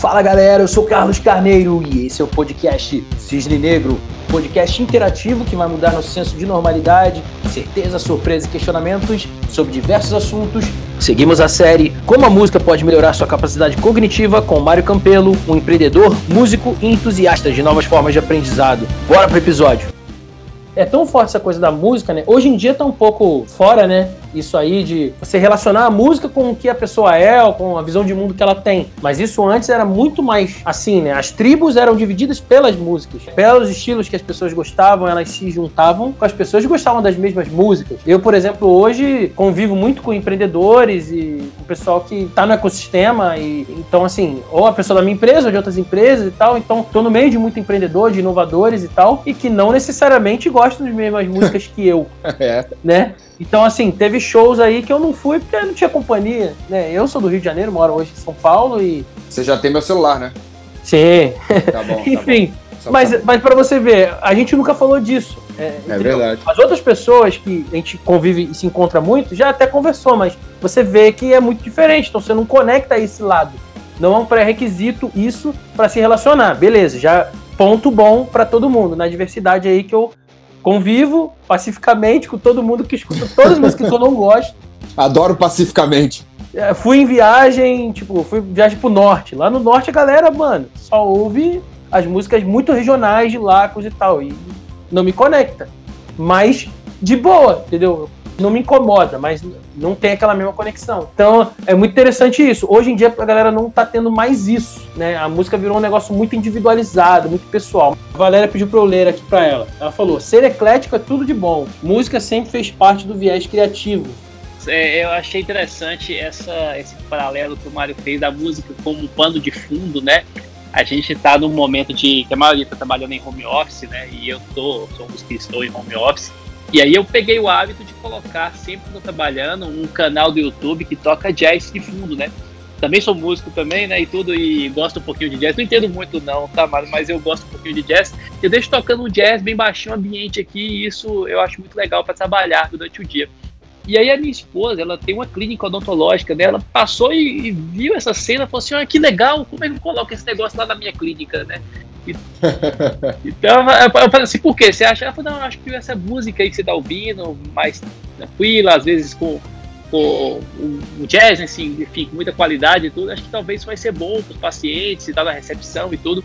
Fala galera, eu sou Carlos Carneiro e esse é o podcast Cisne Negro, podcast interativo que vai mudar nosso senso de normalidade, certeza, surpresa e questionamentos sobre diversos assuntos. Seguimos a série Como a música pode melhorar sua capacidade cognitiva com Mário Campelo, um empreendedor, músico e entusiasta de novas formas de aprendizado. Bora pro episódio! É tão forte essa coisa da música, né? Hoje em dia tá um pouco fora, né? Isso aí de você relacionar a música com o que a pessoa é, ou com a visão de mundo que ela tem. Mas isso antes era muito mais assim, né? As tribos eram divididas pelas músicas, pelos estilos que as pessoas gostavam, elas se juntavam com as pessoas que gostavam das mesmas músicas. Eu, por exemplo, hoje convivo muito com empreendedores e com o pessoal que está no ecossistema e então assim, ou a pessoa da minha empresa ou de outras empresas e tal, então tô no meio de muito empreendedor, de inovadores e tal, e que não necessariamente gostam das mesmas músicas que eu, é. né? Então, assim, teve shows aí que eu não fui porque não tinha companhia, né? Eu sou do Rio de Janeiro, moro hoje em São Paulo e... Você já tem meu celular, né? Sim. Tá bom, Enfim, tá bom. mas, mas para você ver, a gente nunca falou disso. É, é verdade. As outras pessoas que a gente convive e se encontra muito, já até conversou, mas você vê que é muito diferente, então você não conecta esse lado. Não é um pré-requisito isso para se relacionar. Beleza, já ponto bom para todo mundo. Na diversidade aí que eu Convivo pacificamente com todo mundo que escuta todas as músicas que eu não gosto. Adoro pacificamente. É, fui em viagem, tipo, fui em viagem pro norte. Lá no norte a galera, mano, só ouve as músicas muito regionais de Lacos e tal. E não me conecta. Mas de boa, entendeu? Não me incomoda, mas não tem aquela mesma conexão. Então, é muito interessante isso. Hoje em dia, a galera não tá tendo mais isso, né? A música virou um negócio muito individualizado, muito pessoal. A Valéria pediu pra eu ler aqui pra ela. Ela falou: ser eclético é tudo de bom. Música sempre fez parte do viés criativo. É, eu achei interessante essa, esse paralelo que o Mário fez da música como um pano de fundo, né? A gente está num momento de que a maioria está trabalhando em home office, né? E eu tô, sou um dos que estou em home office. E aí eu peguei o hábito de colocar, sempre que eu trabalhando, um canal do YouTube que toca jazz de fundo, né? Também sou músico também, né, e tudo, e gosto um pouquinho de jazz. Não entendo muito não, tá, mas eu gosto um pouquinho de jazz. Eu deixo tocando um jazz bem baixinho ambiente aqui, e isso eu acho muito legal para trabalhar durante o dia. E aí a minha esposa, ela tem uma clínica odontológica, né? Ela passou e, e viu essa cena falou assim, ah, que legal, como é que eu coloco esse negócio lá na minha clínica, né? então, eu falei assim, por quê? Você acha? Ela falou, não, acho que essa música aí que você tá ouvindo, mais tranquila, às vezes com, com o jazz, assim, enfim, com muita qualidade e tudo, acho que talvez vai ser bom para os pacientes e tal, na recepção e tudo.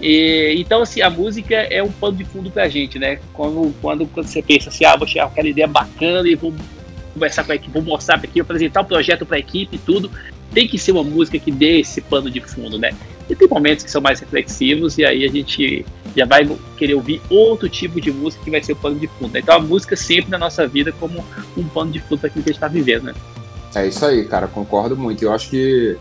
E, então, assim, a música é um pano de fundo pra gente, né? Quando, quando, quando você pensa assim, ah, vou tirar aquela ideia bacana e vou conversar com a equipe, vou mostrar para aqui, apresentar o projeto para a equipe e tudo, tem que ser uma música que dê esse pano de fundo, né? E tem momentos que são mais reflexivos e aí a gente já vai querer ouvir outro tipo de música que vai ser o pano de fundo. Né? Então a música sempre na nossa vida como um pano de fundo para aquilo que a gente está vivendo, né? É isso aí, cara, concordo muito. Eu acho que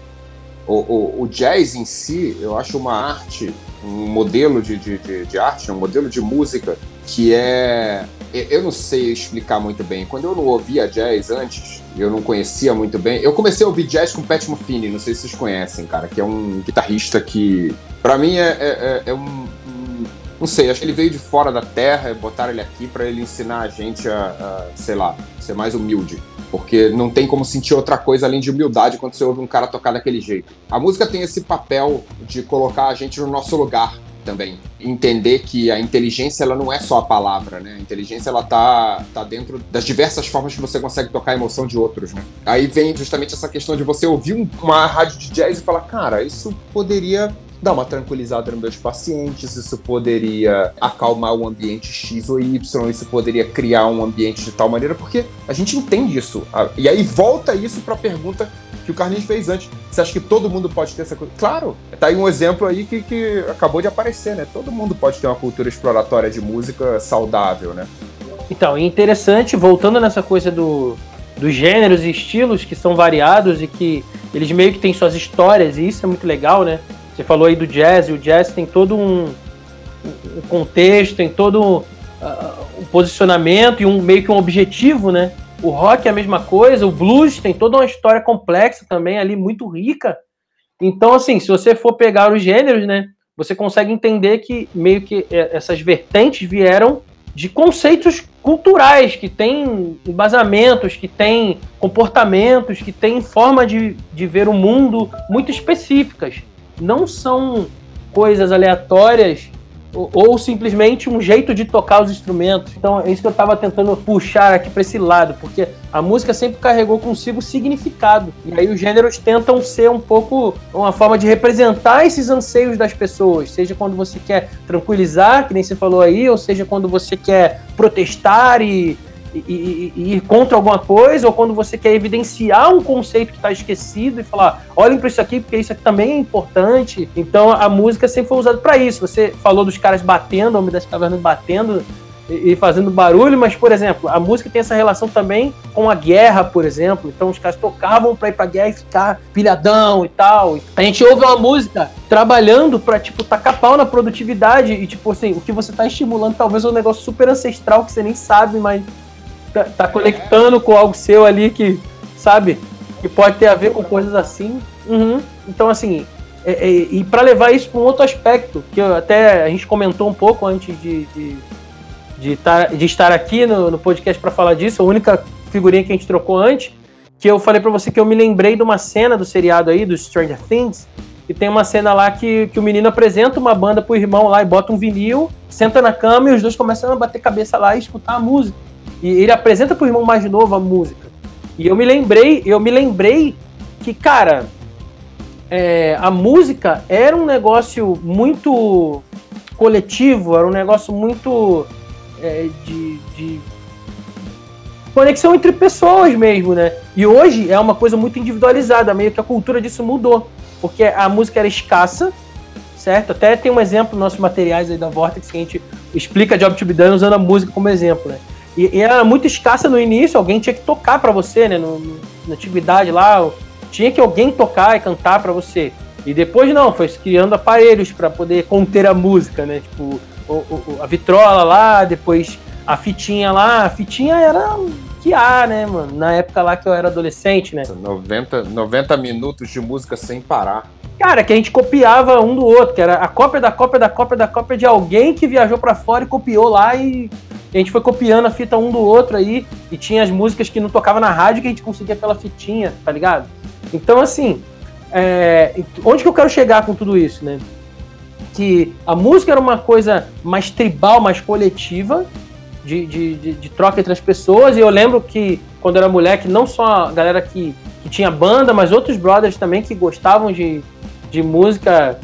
o, o, o, jazz em si, eu acho uma arte, um modelo de, de, de, de arte, um modelo de música que é. Eu não sei explicar muito bem. Quando eu não ouvia jazz antes, eu não conhecia muito bem. Eu comecei a ouvir jazz com Pat Metheny, não sei se vocês conhecem, cara, que é um guitarrista que, para mim, é, é, é, é um, um, Não sei, acho que ele veio de fora da terra botaram ele aqui para ele ensinar a gente a, a, sei lá, ser mais humilde. Porque não tem como sentir outra coisa além de humildade quando você ouve um cara tocar daquele jeito. A música tem esse papel de colocar a gente no nosso lugar também. Entender que a inteligência ela não é só a palavra, né? A inteligência ela tá, tá dentro das diversas formas que você consegue tocar a emoção de outros, né? Aí vem justamente essa questão de você ouvir uma rádio de jazz e falar, cara, isso poderia dar uma tranquilizada nos meus pacientes, isso poderia acalmar o ambiente X ou Y, isso poderia criar um ambiente de tal maneira, porque a gente entende isso. E aí volta isso para a pergunta que o Carlinhos fez antes. Você acha que todo mundo pode ter essa coisa? Claro, tá aí um exemplo aí que, que acabou de aparecer, né? Todo mundo pode ter uma cultura exploratória de música saudável, né? Então, interessante, voltando nessa coisa do, dos gêneros e estilos que são variados e que eles meio que têm suas histórias, e isso é muito legal, né? Você falou aí do jazz, e o jazz tem todo um, um contexto, tem todo uh, um posicionamento e um meio que um objetivo, né? O rock é a mesma coisa, o blues tem toda uma história complexa também ali, muito rica. Então, assim, se você for pegar os gêneros, né, você consegue entender que meio que é, essas vertentes vieram de conceitos culturais, que têm embasamentos, que têm comportamentos, que têm forma de, de ver o mundo muito específicas. não são coisas aleatórias ou, simplesmente um jeito de tocar os instrumentos. Então é isso que eu estava tentando puxar aqui para esse lado, porque a música sempre carregou consigo significado. E aí os gêneros tentam ser um pouco uma forma de representar esses anseios das pessoas, seja quando você quer tranquilizar, que nem você falou aí, ou seja quando você quer protestar e e, e, ir contra alguma coisa, ou quando você quer evidenciar um conceito que está esquecido e falar, olhem para isso aqui, porque isso aqui também é importante. Então a música sempre foi usada para isso. Você falou dos caras batendo, Homem das Cavernas batendo e, fazendo barulho, mas, por exemplo, a música tem essa relação também com a guerra, por exemplo. Então os caras tocavam para ir pra guerra e ficar pilhadão e tal. A gente ouve uma música trabalhando pra, tipo, tacar pau na produtividade e, tipo, assim, o que você tá estimulando talvez é um negócio super ancestral que você nem sabe, mas tá, tá conectando com algo seu ali que, sabe, que pode ter a ver com coisas assim. Uhum. Então, assim, é, é, e para levar isso para um outro aspecto, que até a gente comentou um pouco antes de, de, de, tar, de estar aqui no, no podcast para falar disso, a única figurinha que a gente trocou antes, que eu falei para você que eu me lembrei de uma cena do seriado aí, do Stranger Things, e tem uma cena lá que, que o menino apresenta uma banda pro irmão lá e bota um vinil, senta na cama e os dois começam a bater cabeça lá e escutar a música. E ele apresenta pro irmão mais novo a música. E eu me lembrei, eu me lembrei que, cara, é, a música era um negócio muito coletivo, era um negócio muito é, de, de, conexão entre pessoas mesmo, né? E hoje é uma coisa muito individualizada, meio que a cultura disso mudou. Porque a música era escassa, certo? Até tem um exemplo nos nossos materiais aí da Vortex que a gente explica Job to be done usando a música como exemplo, né? E, e, era muito escassa no início, alguém tinha que tocar para você, né? No, no, na antiguidade lá, tinha que alguém tocar e cantar para você. E depois não, foi criando aparelhos para poder conter a música, né? Tipo, o, o, a vitrola lá, depois a fitinha lá. A fitinha era que há, né, mano? Na época lá que eu era adolescente, né? 90, 90 minutos de música sem parar. Cara, que a gente copiava um do outro, que era a cópia da cópia da cópia da cópia de alguém que viajou para fora e copiou lá e a gente foi copiando a fita um do outro aí, e tinha as músicas que não tocava na rádio que a gente conseguia pela fitinha, tá ligado? Então, assim, é, onde que eu quero chegar com tudo isso, né? Que a música era uma coisa mais tribal, mais coletiva, de, de, de, de troca entre as pessoas, e eu lembro que quando eu era moleque, não só a galera que, que tinha banda, mas outros brothers também que gostavam de, de música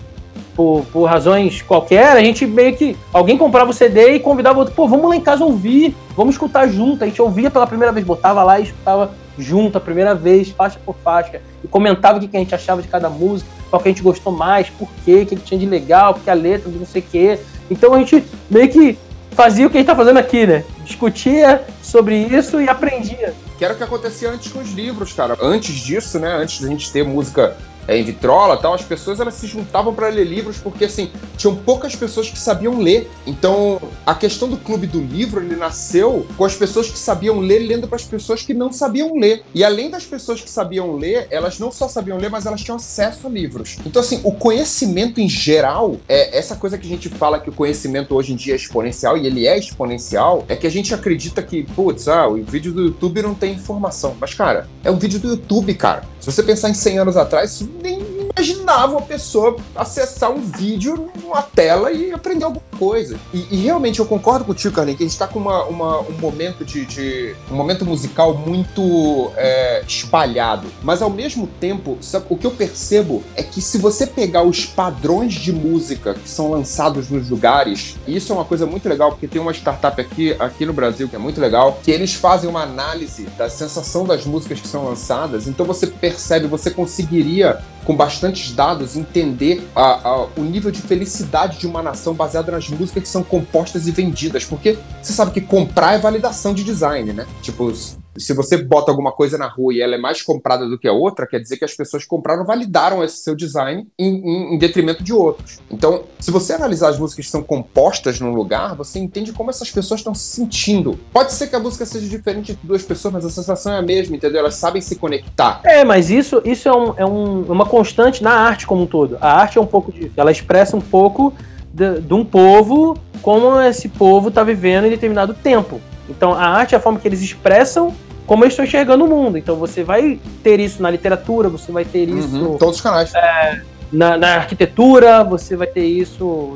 por, por razões qualquer, a gente meio que. Alguém comprava o CD e convidava outro, pô, vamos lá em casa ouvir, vamos escutar junto. A gente ouvia pela primeira vez, botava lá e escutava junto a primeira vez, faixa por faixa, e comentava o que a gente achava de cada música, qual que a gente gostou mais, por quê, o que tinha de legal, porque a letra, de não sei o quê. Então a gente meio que fazia o que a gente tá fazendo aqui, né? Discutia sobre isso e aprendia. Que era o que acontecia antes com os livros, cara. Antes disso, né? Antes da gente ter música é, em vitrola tal, as pessoas elas se juntavam para ler livros porque assim tinham poucas pessoas que sabiam ler. Então a questão do clube do livro ele nasceu com as pessoas que sabiam ler lendo para as pessoas que não sabiam ler. E além das pessoas que sabiam ler, elas não só sabiam ler, mas elas tinham acesso a livros. Então assim o conhecimento em geral é essa coisa que a gente fala que o conhecimento hoje em dia é exponencial e ele é exponencial é que a gente acredita que putz, ah, o vídeo do YouTube não tem informação. Mas cara, é um vídeo do YouTube, cara. Se você pensar em 100 anos atrás, nem imaginava uma pessoa acessar um vídeo numa tela e aprender alguma coisa. E, e realmente eu concordo com o tio Carlinhos, que a gente está com uma, uma, um momento de, de, um momento musical muito é, espalhado. Mas ao mesmo tempo, sabe, o que eu percebo é que se você pegar os padrões de música que são lançados nos lugares, isso é uma coisa muito legal, porque tem uma startup aqui, aqui no Brasil que é muito legal, que eles fazem uma análise da sensação das músicas que são lançadas. Então você percebe, você conseguiria com bastantes dados, entender a, a, o nível de felicidade de uma nação baseada nas músicas que são compostas e vendidas. Porque você sabe que comprar é validação de design, né? Tipo, se você bota alguma coisa na rua e ela é mais comprada do que a outra, quer dizer que as pessoas compraram validaram esse seu design em, em, em, detrimento de outros. Então, se você analisar as músicas que são compostas num lugar, você entende como essas pessoas estão se sentindo. Pode ser que a música seja diferente de duas pessoas, mas a sensação é a mesma, entendeu? Elas sabem se conectar. É, mas isso, isso é, um, é um, uma constante na arte como um todo. A arte é um pouco disso. Ela expressa um pouco de, de um povo, como esse povo está vivendo em determinado tempo. Então, a arte é a forma que eles expressam como eu estou enxergando o mundo. Então você vai ter isso na literatura, você vai ter uhum, isso. todos os canais. É, na, na arquitetura, você vai ter isso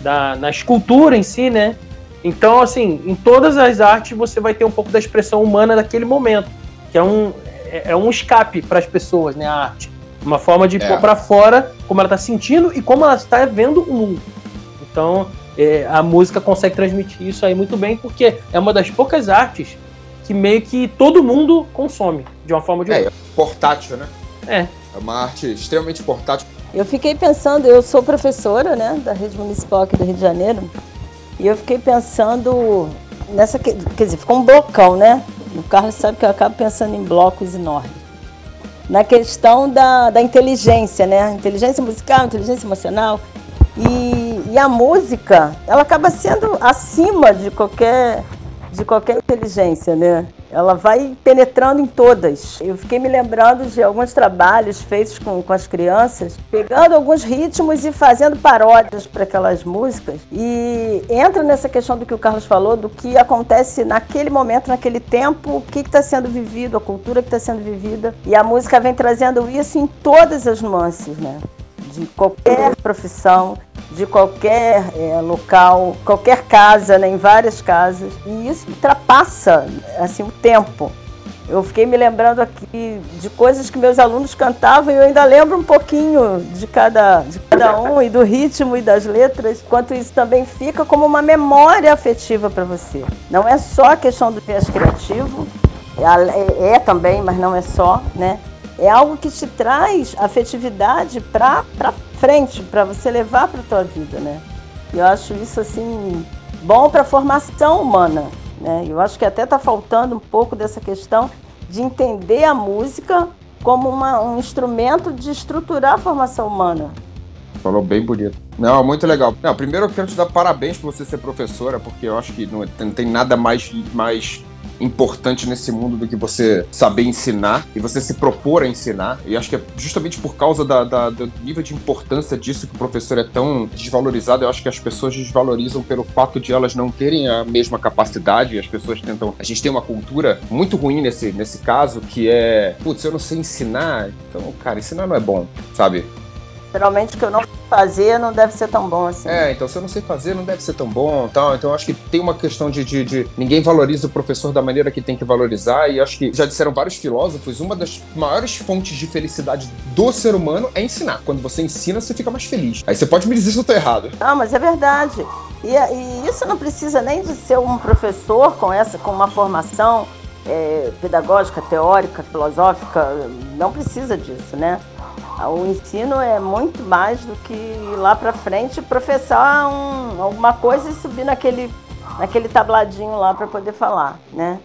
na, na escultura em si, né? Então, assim, em todas as artes você vai ter um pouco da expressão humana daquele momento, que é um, é, é um escape para as pessoas, né? A arte. Uma forma de é. pôr para fora como ela está sentindo e como ela está vendo o mundo. Então, é, a música consegue transmitir isso aí muito bem, porque é uma das poucas artes que meio que todo mundo consome, de uma forma ou de é, outra. É, portátil, né? É. É uma arte extremamente portátil. Eu fiquei pensando, eu sou professora, né, da rede municipal aqui do Rio de Janeiro, e eu fiquei pensando nessa, quer dizer, ficou um blocão, né? O Carlos sabe que eu acabo pensando em blocos enormes. Na questão da, da inteligência, né? Inteligência musical, inteligência emocional. E, e a música, ela acaba sendo acima de qualquer, de qualquer inteligência, né? ela vai penetrando em todas. Eu fiquei me lembrando de alguns trabalhos feitos com, com as crianças, pegando alguns ritmos e fazendo paródias para aquelas músicas. E entra nessa questão do que o Carlos falou, do que acontece naquele momento, naquele tempo, o que está sendo vivido, a cultura que está sendo vivida. E a música vem trazendo isso em todas as nuances, né? De qualquer profissão, de qualquer é, local, qualquer casa, né, em várias casas. E isso ultrapassa assim, o tempo. Eu fiquei me lembrando aqui de coisas que meus alunos cantavam e eu ainda lembro um pouquinho de cada, de cada um e do ritmo e das letras, enquanto isso também fica como uma memória afetiva para você. Não é só a questão do viés criativo, é, é, é também, mas não é só, né? É algo que te traz afetividade para frente para você levar para a tua vida, né? Eu acho isso assim bom para a formação humana, né? Eu acho que até está faltando um pouco dessa questão de entender a música como uma, um instrumento de estruturar a formação humana. Falou bem bonito. Não, muito legal. Não, primeiro eu quero te dar parabéns por você ser professora, porque eu acho que não, não tem nada mais, mais importante nesse mundo do que você saber ensinar e você se propor a ensinar. E acho que é justamente por causa da, da, do nível de importância disso que o professor é tão desvalorizado. Eu acho que as pessoas desvalorizam pelo fato de elas não terem a mesma capacidade. As pessoas tentam. A gente tem uma cultura muito ruim nesse, nesse caso que é, putz, eu não sei ensinar. Então, cara, ensinar não é bom, sabe? Geralmente o que eu não sei fazer não deve ser tão bom assim. É, então se eu não sei fazer não deve ser tão bom tal. Então acho que tem uma questão de, de, de, ninguém valoriza o professor da maneira que tem que valorizar. E acho que já disseram vários filósofos, uma das maiores fontes de felicidade do ser humano é ensinar. Quando você ensina, você fica mais feliz. Aí você pode me dizer se eu tô errado. Não, mas é verdade. E, e isso não precisa nem de ser um professor com essa, com uma formação é, pedagógica, teórica, filosófica, não precisa disso, né? O ensino é muito mais do que ir lá para frente professar um, alguma coisa e subir naquele, naquele tabladinho lá para poder falar, né?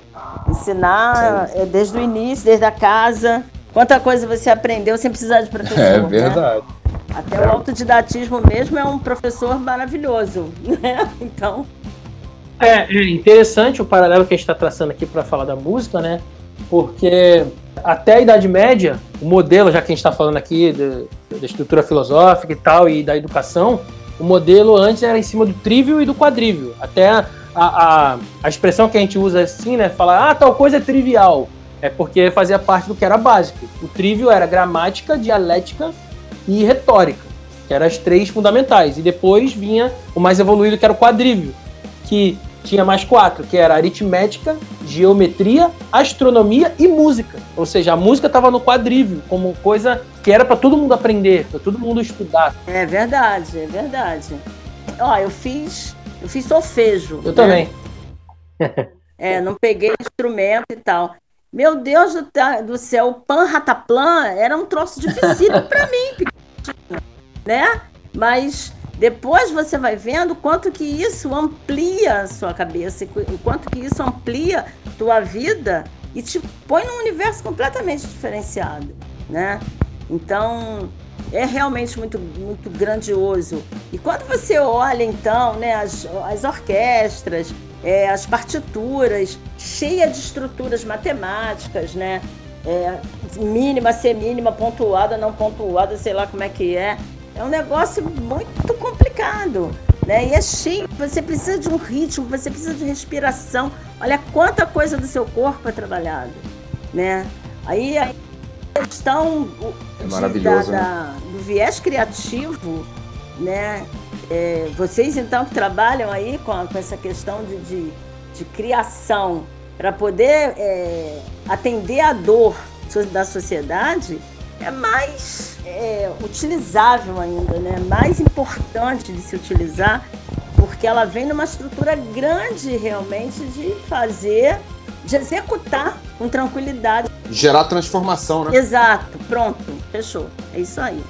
Ensinar é desde o início, desde a casa. Quanta coisa você aprendeu sem precisar de professor. É né? verdade. Né? Até o autodidatismo mesmo é um professor maravilhoso, né? Então. É, é interessante o paralelo que a gente está traçando aqui para falar da música, né? Porque até a Idade Média, o modelo, já que a gente está falando aqui da estrutura filosófica e tal, e da educação, o modelo antes era em cima do trívio e do quadrívio. Até a, a, a expressão que a gente usa assim, né? Falar, ah, tal coisa é trivial. É porque fazia parte do que era básico. O trívio era gramática, dialética e retórica, que eram as três fundamentais. E depois vinha o mais evoluído, que era o quadrívio, que tinha mais quatro, que era aritmética, geometria, astronomia e música. Ou seja, a música estava no quadrívio, como coisa que era para todo mundo aprender, para todo mundo estudar. É verdade, é verdade. Ó, eu fiz, eu fiz solfejo. Eu né? também. é, não peguei instrumento e tal. Meu Deus do, céu, o pan rataplan era um troço difícil para mim, né? Mas depois você vai vendo quanto que isso amplia a sua cabeça, o quanto que isso amplia tua vida e te põe num universo completamente diferenciado, né? Então, é realmente muito, muito grandioso. E quando você olha, então, né, as, as orquestras, é, as partituras, cheia de estruturas matemáticas, né? É, mínima, semínima, pontuada, não pontuada, sei lá como é que é. É um negócio muito complicado, né? E é cheio, você precisa de um ritmo, você precisa de respiração. Olha quanta coisa do seu corpo é trabalhado, né? Aí a questão é maravilhoso, da, né? do viés criativo, né? É, vocês então que trabalham aí com, a, com essa questão de, de, de criação para poder é, atender a dor da sociedade, é mais é, utilizável ainda, né? mais importante de se utilizar, porque ela vem numa estrutura grande realmente de fazer, de executar com tranquilidade. Gerar transformação, né? Exato, pronto, fechou. É isso aí.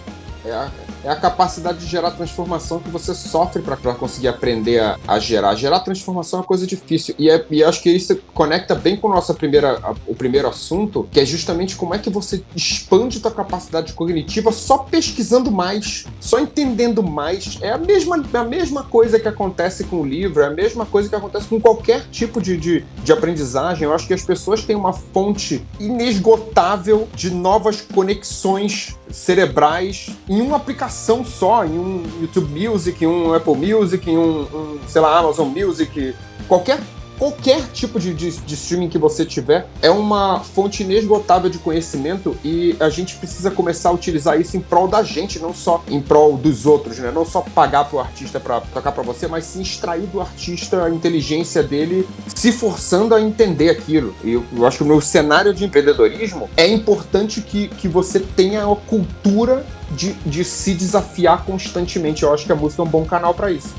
É, é a capacidade de gerar transformação que você sofre para conseguir aprender a, a, gerar. Gerar transformação é uma coisa difícil. E, é, e acho que isso conecta bem com o nosso primeira, a, o primeiro assunto, que é justamente como é que você expande tua capacidade cognitiva só pesquisando mais, só entendendo mais. É a mesma, a mesma coisa que acontece com o livro, é a mesma coisa que acontece com qualquer tipo de, de, de aprendizagem. Eu acho que as pessoas têm uma fonte inesgotável de novas conexões cerebrais em uma aplicação só, em um YouTube Music, em um Apple Music, em um, um sei lá, Amazon Music, qualquer qualquer tipo de, de, de, streaming que você tiver é uma fonte inesgotável de conhecimento e a gente precisa começar a utilizar isso em prol da gente, não só em prol dos outros, né? Não só pagar pro artista para tocar para você, mas sim extrair do artista a inteligência dele, se forçando a entender aquilo. E eu, eu acho que no cenário de empreendedorismo é importante que, que você tenha a cultura de, de se desafiar constantemente. Eu acho que a música é um bom canal para isso.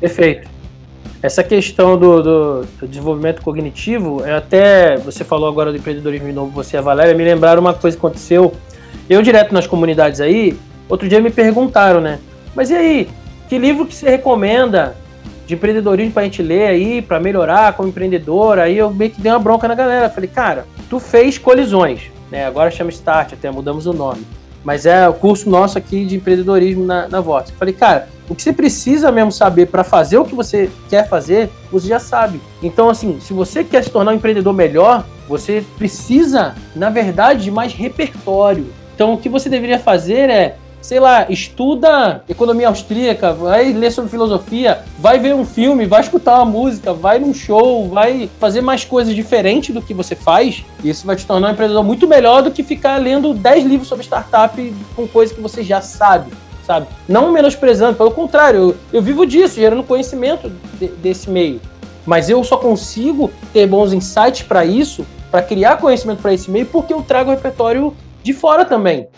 Perfeito. Essa questão do, do, do, desenvolvimento cognitivo, é até você falou agora do empreendedorismo novo, você e a Valéria, me lembraram uma coisa que aconteceu. Eu direto nas comunidades aí, outro dia me perguntaram, né? Mas e aí, que livro que você recomenda de empreendedorismo pra gente ler aí, para melhorar como empreendedor? Aí eu meio que dei uma bronca na galera. Falei, cara, tu fez colisões, né? Agora chama Start, até mudamos o nome. Mas é o curso nosso aqui de empreendedorismo na, na. Falei, cara, o que você precisa mesmo saber para fazer o que você quer fazer, você já sabe. Então, assim, se você quer se tornar um empreendedor melhor, você precisa, na verdade, de mais repertório. Então, o que você deveria fazer é, sei lá, estuda economia austríaca, vai ler sobre filosofia, vai ver um filme, vai escutar uma música, vai num show, vai fazer mais coisas diferentes do que você faz. Isso vai te tornar um empreendedor muito melhor do que ficar lendo 10 livros sobre startup com coisas que você já sabe sabe? Não menosprezando, pelo contrário, eu, eu vivo disso, gerando conhecimento de, desse meio. Mas eu só consigo ter bons insights para isso, para criar conhecimento para esse meio, porque eu trago o repertório de fora também.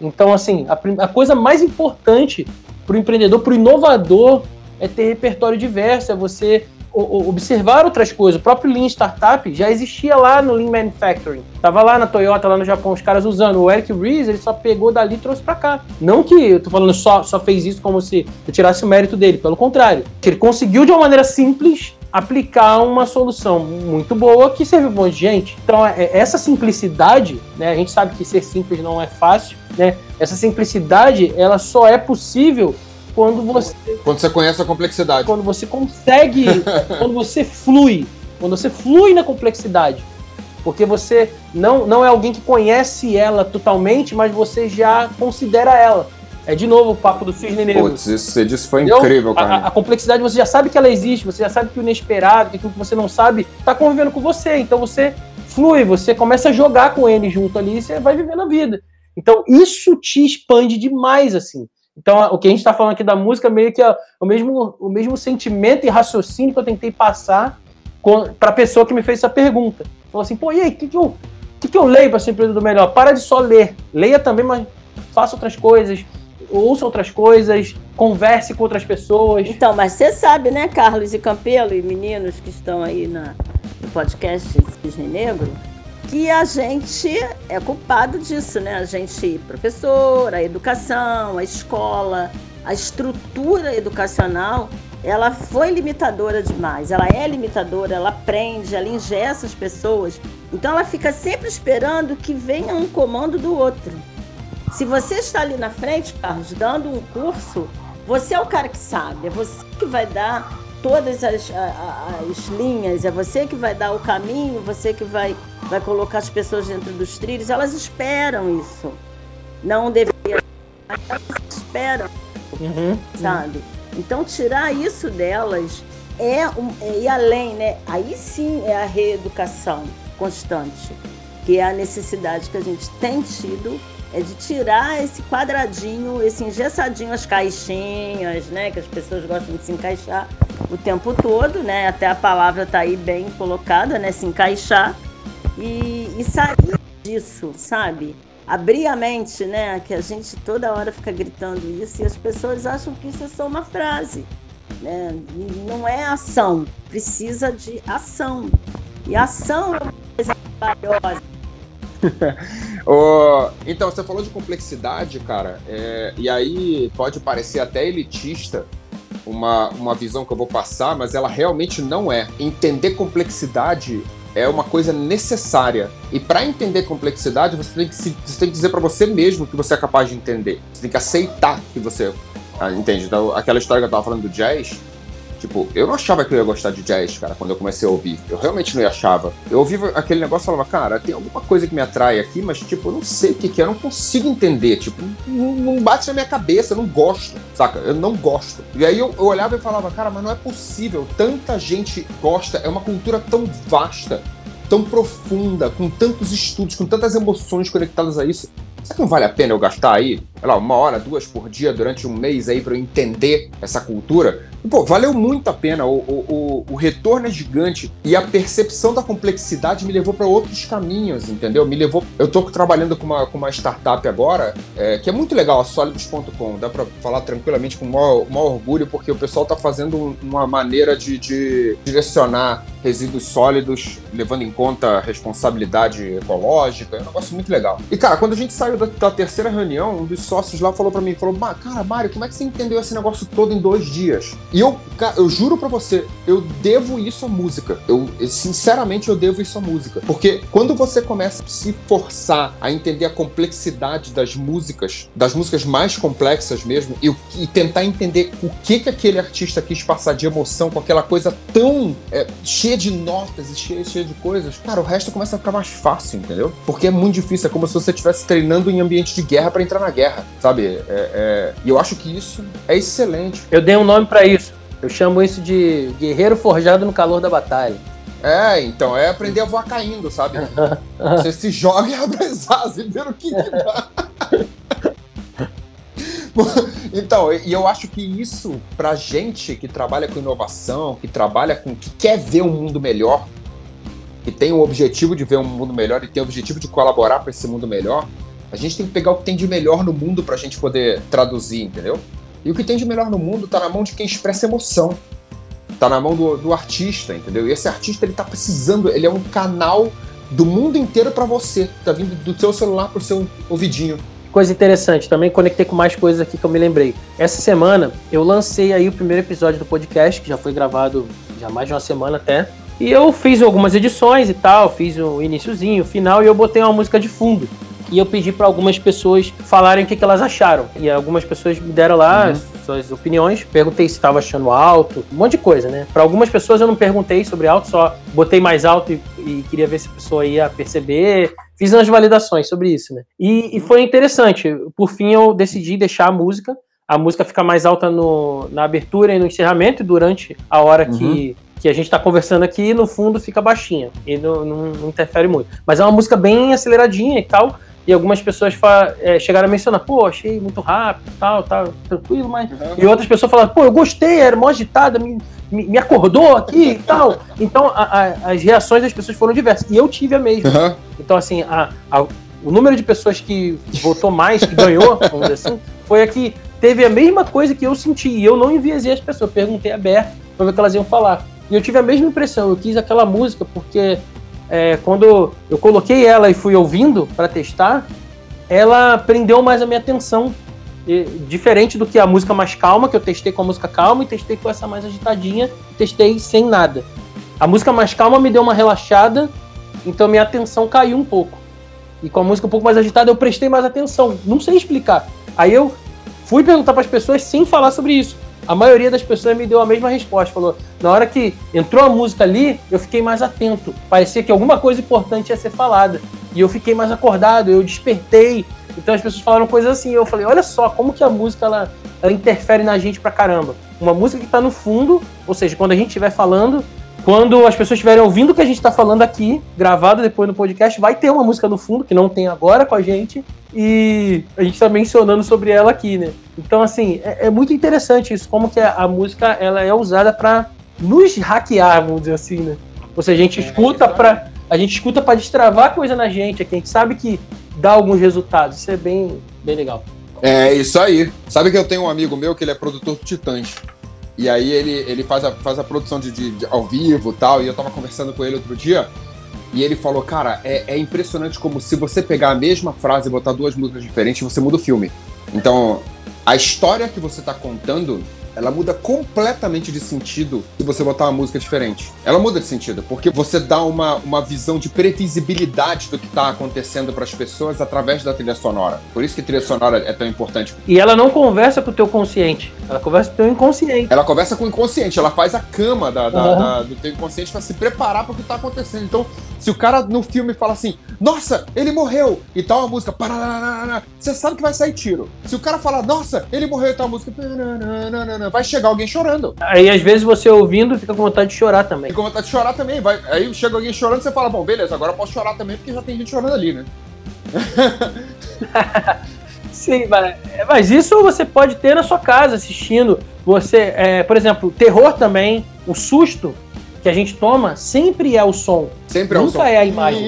Então, assim, a, a coisa mais importante para o empreendedor, para o inovador, é ter repertório diverso, é você observar outras coisas. O próprio Lean Startup já existia lá no Lean Manufacturing. Tava lá na Toyota, lá no Japão, os caras usando. O Eric Ries, ele só pegou dali e trouxe para cá. Não que eu tô falando só, só fez isso como se eu tirasse o mérito dele, pelo contrário. Ele conseguiu de uma maneira simples aplicar uma solução muito boa que serve um monte de gente. Então, é, essa simplicidade, né, a gente sabe que ser simples não é fácil, né? Essa simplicidade, ela só é possível quando você. Quando você conhece a complexidade. Quando você consegue. quando você flui. Quando você flui na complexidade. Porque você não, não é alguém que conhece ela totalmente, mas você já considera ela. É de novo o papo do cisne negro. Putz, isso você disse foi Entendeu? incrível, cara. A, a, complexidade você já sabe que ela existe, você já sabe que o inesperado, que aquilo que você não sabe, está convivendo com você. Então você flui, você começa a jogar com ele junto ali e você vai vivendo a vida. Então isso te expande demais, assim. Então, o que a gente está falando aqui da música meio que é o mesmo, o mesmo sentimento e raciocínio que eu tentei passar para a pessoa que me fez essa pergunta. Falou assim, pô, e aí, o que, que, eu, que, que eu leio para ser empreendedor melhor? Para de só ler. Leia também, mas faça outras coisas, ouça outras coisas, converse com outras pessoas. Então, mas você sabe, né, Carlos e Campelo e meninos que estão aí na, no podcast Cisne Negro, que a gente é culpado disso, né? A gente, professor, a educação, a escola, a estrutura educacional, ela foi limitadora demais. Ela é limitadora, ela prende, ela ingessa as pessoas. Então ela fica sempre esperando que venha um comando do outro. Se você está ali na frente, Carlos, dando um curso, você é o cara que sabe, é você que vai dar todas as, as, linhas, é você que vai dar o caminho, você que vai, vai colocar as pessoas dentro dos trilhos, elas esperam isso. Não deveria, elas esperam, uhum, uhum. sabe? Então, tirar isso delas é, um, é ir além, né? Aí sim é a reeducação constante, que é a necessidade que a gente tem tido é de tirar esse quadradinho, esse engessadinho, as caixinhas, né? Que as pessoas gostam de se encaixar o tempo todo, né? Até a palavra tá aí bem colocada, né? Se encaixar e, e sair disso, sabe? Abrir a mente, né? Que a gente toda hora fica gritando isso e as pessoas acham que isso é só uma frase. Né? Não é ação, precisa de ação. E ação é uma coisa valiosa. oh, então, você falou de complexidade, cara, é, e aí pode parecer até elitista uma, uma visão que eu vou passar, mas ela realmente não é. Entender complexidade é uma coisa necessária. E para entender complexidade, você tem que, se, você tem que dizer para você mesmo que você é capaz de entender. Você tem que aceitar que você ah, entende. Então, aquela história que eu tava falando do jazz, Tipo, eu não achava que eu ia gostar de jazz, cara, quando eu comecei a ouvir. Eu realmente não achava. Eu ouvi aquele negócio e falava, cara, tem alguma coisa que me atrai aqui, mas, tipo, eu não sei o que, que é, eu não consigo entender. Tipo, não, bate na minha cabeça, eu não gosto, saca? Eu não gosto. E aí eu, eu olhava e falava, cara, mas não é possível. Tanta gente gosta, é uma cultura tão vasta, tão profunda, com tantos estudos, com tantas emoções conectadas a isso. Será que não vale a pena eu gastar aí, lá, uma hora, duas por dia durante um mês aí para eu entender essa cultura? Pô, valeu muito a pena. O, o, o, retorno é gigante e a percepção da complexidade me levou para outros caminhos, entendeu? Me levou. Eu tô trabalhando com uma, com uma startup agora é, que é muito legal, a. Dá para falar tranquilamente com o maior, maior, orgulho, porque o pessoal tá fazendo uma maneira de, de direcionar resíduos sólidos, levando em conta responsabilidade ecológica. É um negócio muito legal. E, cara, quando a gente saiu da, da terceira reunião, um dos sócios lá falou para mim: falou, cara, Mário, como é que você entendeu esse negócio todo em dois dias? E eu, eu juro para você, eu devo isso à música. Eu, sinceramente, eu devo isso à música. Porque quando você começa a se forçar a entender a complexidade das músicas, das músicas mais complexas mesmo, e, e tentar entender o que, que aquele artista quis passar de emoção com aquela coisa tão é, cheia de notas e cheia, cheia de coisas, cara, o resto começa a ficar mais fácil, entendeu? Porque é muito difícil, é como se você estivesse treinando em ambiente de guerra para entrar na guerra, sabe? É, é, e eu acho que isso é excelente. Eu dei um nome para isso eu chamo isso de guerreiro forjado no calor da batalha. É, então, é aprender a voar caindo, sabe? Você se joga e abre as asas e vê o que, que dá. então, e eu acho que isso, pra gente que trabalha com inovação, que trabalha com. que quer ver um mundo melhor, que tem o objetivo de ver um mundo melhor e tem o objetivo de colaborar para esse mundo melhor, a gente tem que pegar o que tem de melhor no mundo pra gente poder traduzir, entendeu? E o que tem de melhor no mundo está na mão de quem expressa emoção. Está na mão do, do, artista, entendeu? E esse artista ele tá precisando, ele é um canal do mundo inteiro para você. Tá vindo do seu celular pro seu ouvidinho. Coisa interessante, também conectei com mais coisas aqui que eu me lembrei. Essa semana eu lancei aí o primeiro episódio do podcast, que já foi gravado já mais de uma semana até. E eu fiz algumas edições e tal, fiz o iníciozinho, o final, e eu botei uma música de fundo e eu pedi para algumas pessoas falarem o que, que, elas acharam. E algumas pessoas me deram lá uhum. suas opiniões. Perguntei se estava achando alto, um monte de coisa, né? Para algumas pessoas eu não perguntei sobre alto, só botei mais alto e, e queria ver se a pessoa ia perceber. Fiz umas validações sobre isso, né? E, e foi interessante. Por fim, eu decidi deixar a música. A música fica mais alta no, na abertura e no encerramento, e durante a hora uhum. que que a gente está conversando aqui, no fundo fica baixinha e não, não, não, interfere muito. Mas é uma música bem aceleradinha e tal, e algumas pessoas é, chegaram a mencionar, pô, achei muito rápido, tal, tal, tranquilo, mas. Uhum. E outras pessoas falaram, pô, eu gostei, era mó agitada, me, me, acordou aqui e tal. Então a, a, as reações das pessoas foram diversas. E eu tive a mesma. Uhum. Então, assim, a, o número de pessoas que votou mais, que ganhou, vamos dizer assim, foi a que teve a mesma coisa que eu senti. E eu não enviesei as pessoas, perguntei aberto para ver o que elas iam falar. E eu tive a mesma impressão, eu quis aquela música porque é, quando eu coloquei ela e fui ouvindo para testar, ela prendeu mais a minha atenção. E, diferente do que a música mais calma, que eu testei com a música calma e testei com essa mais agitadinha, testei sem nada. A música mais calma me deu uma relaxada, então minha atenção caiu um pouco. E com a música um pouco mais agitada eu prestei mais atenção. Não sei explicar. Aí eu fui perguntar para as pessoas sem falar sobre isso a maioria das pessoas me deu a mesma resposta. Falou, na hora que entrou a música ali, eu fiquei mais atento. Parecia que alguma coisa importante ia ser falada. E eu fiquei mais acordado, eu despertei. Então as pessoas falaram coisas assim. Eu falei, olha só, como que a música ela ela interfere na gente pra caramba. Uma música que tá no fundo, ou seja, quando a gente estiver falando, quando as pessoas estiverem ouvindo o que a gente está falando aqui, gravado depois no podcast, vai ter uma música no fundo, que não tem agora com a gente, e a gente está mencionando sobre ela aqui, né? Então, assim, é, é muito interessante isso, como que a, a música ela é usada para nos hackear, vamos dizer assim, né? Ou seja, a gente é, escuta para a gente escuta para destravar coisa na gente, aqui a gente sabe que dá alguns resultados. Isso é bem, bem legal. É isso aí. Sabe que eu tenho um amigo meu que ele é produtor do Titãs. E aí ele, ele faz, a, faz a produção de, de, de ao vivo tal. E eu tava conversando com ele outro dia. E ele falou, cara, é, é, impressionante como se você pegar a mesma frase e botar duas músicas diferentes, você muda o filme. Então, a história que você tá contando ela muda completamente de sentido se você botar uma música diferente. Ela muda de sentido, porque você dá uma, uma visão de previsibilidade do que está acontecendo para as pessoas através da trilha sonora. Por isso que trilha sonora é tão importante. E ela não conversa com o teu consciente, ela conversa com o teu inconsciente. Ela conversa com o inconsciente, ela faz a cama da, da, uhum. da, do teu inconsciente para se preparar para o que está acontecendo. Então, se o cara no filme fala assim, nossa, ele morreu, e tal a música, você sabe que vai sair tiro. Se o cara fala, nossa, ele morreu e tal a música, vai chegar alguém chorando. Aí às vezes você ouvindo fica com vontade de chorar também. Fica com vontade de chorar também. Vai, aí chega alguém chorando, você fala, bom, beleza, agora eu posso chorar também porque já tem gente chorando ali, né? Sim, mas, mas, isso você pode ter na sua casa assistindo. Você, é, por exemplo, terror também, o susto que a gente toma sempre é o som. Sempre é o som. Nunca é a imagem.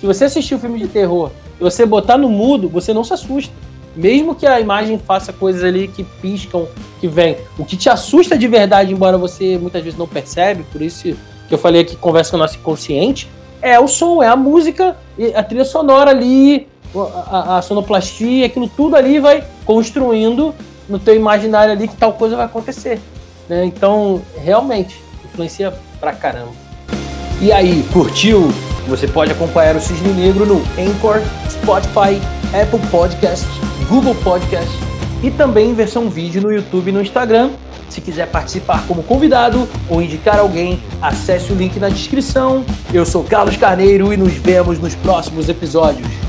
Se você assistir um filme de terror e você botar no mudo, você não se assusta. Mesmo que a imagem faça coisas ali que piscam, que vem. O que te assusta de verdade, embora você muitas vezes não percebe, por isso que eu falei aqui, conversa com o nosso inconsciente, é o som, é a música, a trilha sonora ali, a, a sonoplastia, aquilo tudo ali vai construindo no teu imaginário ali que tal coisa vai acontecer. Né? Então, realmente, influencia pra caramba. E aí, curtiu? Você pode acompanhar o Cisne Negro no Anchor, Spotify, Apple Podcasts Google Podcast e também em versão vídeo no YouTube e no Instagram. Se quiser participar como convidado ou indicar alguém, acesse o link na descrição. Eu sou Carlos Carneiro e nos vemos nos próximos episódios.